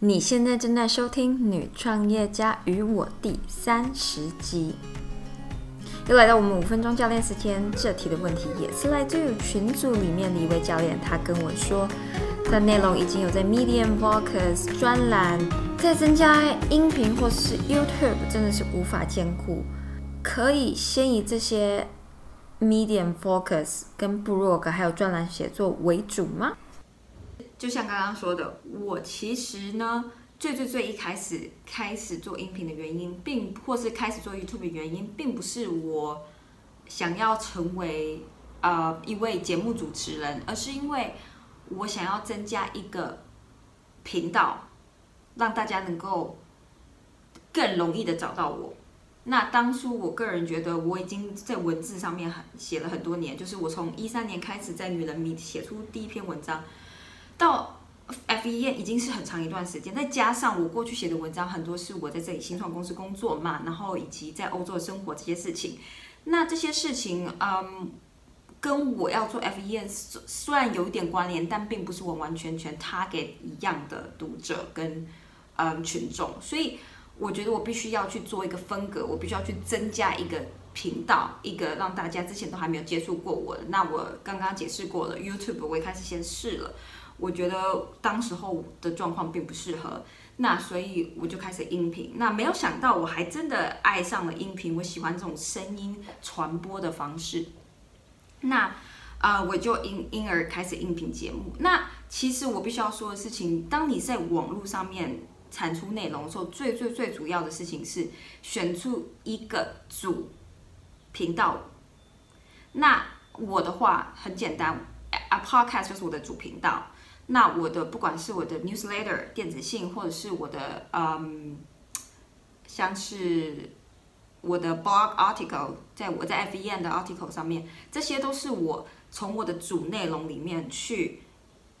你现在正在收听《女创业家与我》第三十集，又来到我们五分钟教练时间。这题的问题也是来自于群组里面的一位教练，他跟我说，他内容已经有在 Medium、Vocus 专栏，再增加音频或是 YouTube，真的是无法兼顾。可以先以这些 Medium、Focus 跟 Blog 还有专栏写作为主吗？就像刚刚说的，我其实呢，最最最一开始开始做音频的原因，并或是开始做 YouTube 的原因，并不是我想要成为呃一位节目主持人，而是因为我想要增加一个频道，让大家能够更容易的找到我。那当初我个人觉得，我已经在文字上面很写了很多年，就是我从一三年开始在女人迷写出第一篇文章。到 F 一已经是很长一段时间，再加上我过去写的文章很多是我在这里新创公司工作嘛，然后以及在欧洲生活这些事情，那这些事情，嗯，跟我要做 F 一虽然有一点关联，但并不是完完全全他给一样的读者跟嗯群众，所以我觉得我必须要去做一个分隔，我必须要去增加一个频道，一个让大家之前都还没有接触过我的。那我刚刚解释过了，YouTube 我也开始先试了。我觉得当时候的状况并不适合，那所以我就开始音频。那没有想到我还真的爱上了音频，我喜欢这种声音传播的方式。那啊，我就因因而开始音频节目。那其实我必须要说的事情，当你在网络上面产出内容的时候，最最最主要的事情是选出一个主频道。那我的话很简单，A podcast 就是我的主频道。那我的不管是我的 newsletter 电子信，或者是我的嗯，像是我的 blog article，在我在 F E N 的 article 上面，这些都是我从我的主内容里面去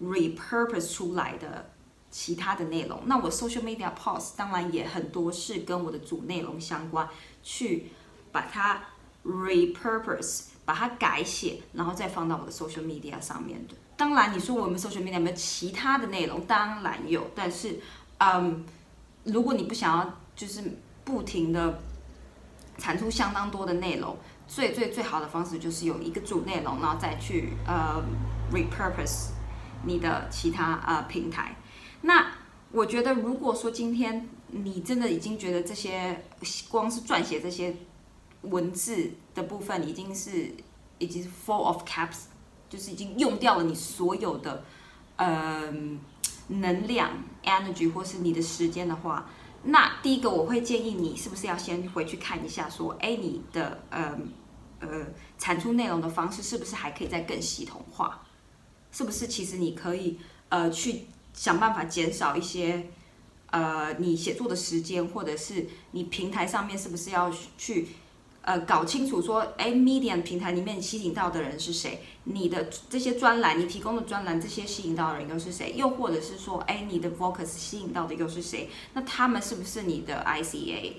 repurpose 出来的其他的内容。那我 social media post 当然也很多是跟我的主内容相关，去把它 repurpose，把它改写，然后再放到我的 social media 上面的。当然，你说我们 social media 有没有其他的内容？当然有，但是，嗯，如果你不想要就是不停的产出相当多的内容，最最最好的方式就是有一个主内容，然后再去呃 repurpose 你的其他呃平台。那我觉得，如果说今天你真的已经觉得这些光是撰写这些文字的部分已经是已经是 full of caps。就是已经用掉了你所有的，呃，能量 energy 或是你的时间的话，那第一个我会建议你是不是要先回去看一下，说，哎，你的呃呃产出内容的方式是不是还可以再更系统化？是不是其实你可以呃去想办法减少一些呃你写作的时间，或者是你平台上面是不是要去？呃，搞清楚说，哎，Medium 平台里面吸引到的人是谁？你的这些专栏，你提供的专栏，这些吸引到的人又是谁？又或者是说，哎，你的 Focus 吸引到的又是谁？那他们是不是你的 ICA？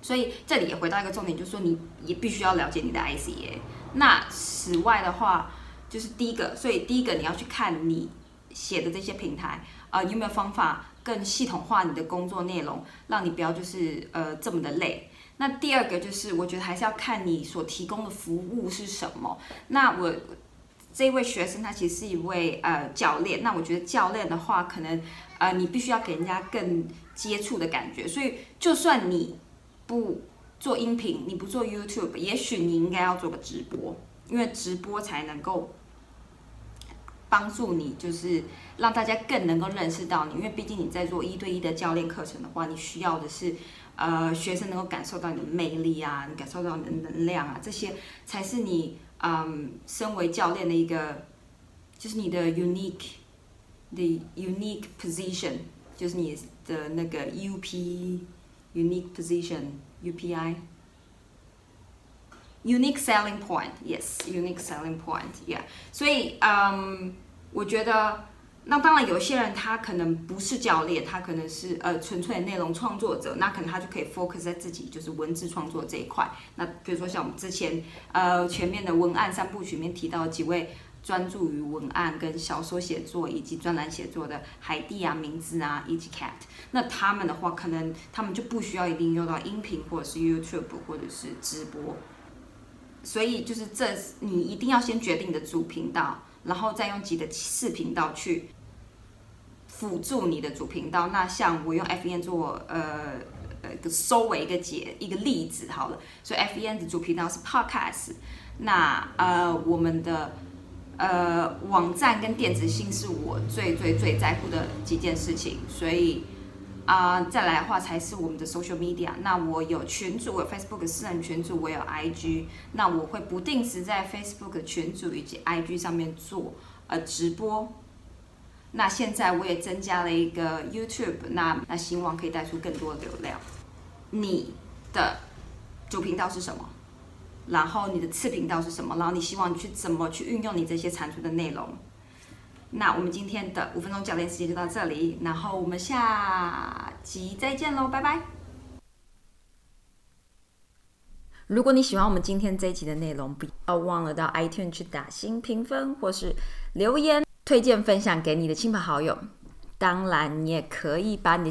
所以这里也回到一个重点，就是说你也必须要了解你的 ICA。那此外的话，就是第一个，所以第一个你要去看你写的这些平台，呃，有没有方法更系统化你的工作内容，让你不要就是呃这么的累。那第二个就是，我觉得还是要看你所提供的服务是什么。那我这位学生他其实是一位呃教练，那我觉得教练的话，可能呃你必须要给人家更接触的感觉。所以就算你不做音频，你不做 YouTube，也许你应该要做个直播，因为直播才能够帮助你，就是让大家更能够认识到你。因为毕竟你在做一对一的教练课程的话，你需要的是。呃，学生能够感受到你的魅力啊，你感受到你的能量啊，这些才是你嗯，身为教练的一个，就是你的 unique 的 unique position，就是你的那个 U P unique position U P I unique selling point，yes unique selling point，yeah，所以嗯，我觉得。那当然，有些人他可能不是教练，他可能是呃纯粹的内容创作者，那可能他就可以 focus 在自己就是文字创作这一块。那比如说像我们之前呃前面的文案三部曲里面提到几位专注于文案跟小说写作以及专栏写作的海蒂啊、名字啊以及 Cat，那他们的话，可能他们就不需要一定用到音频或者是 YouTube 或者是直播。所以就是这，你一定要先决定你的主频道，然后再用几个次频道去辅助你的主频道。那像我用 FEN 做呃呃收尾一个解一个例子好了，所以 FEN 的主频道是 Podcast。那呃我们的呃网站跟电子信是我最最最在乎的几件事情，所以。啊，再来的话才是我们的 social media。那我有群组，我有 Facebook 私人群组，我有 IG。那我会不定时在 Facebook 群组以及 IG 上面做呃直播。那现在我也增加了一个 YouTube，那那希望可以带出更多的流量。你的主频道是什么？然后你的次频道是什么？然后你希望去怎么去运用你这些产出的内容？那我们今天的五分钟教练时间就到这里，然后我们下集再见喽，拜拜！如果你喜欢我们今天这一集的内容，不要忘了到 iTunes 去打新评分，或是留言推荐分享给你的亲朋好友。当然，你也可以把你的。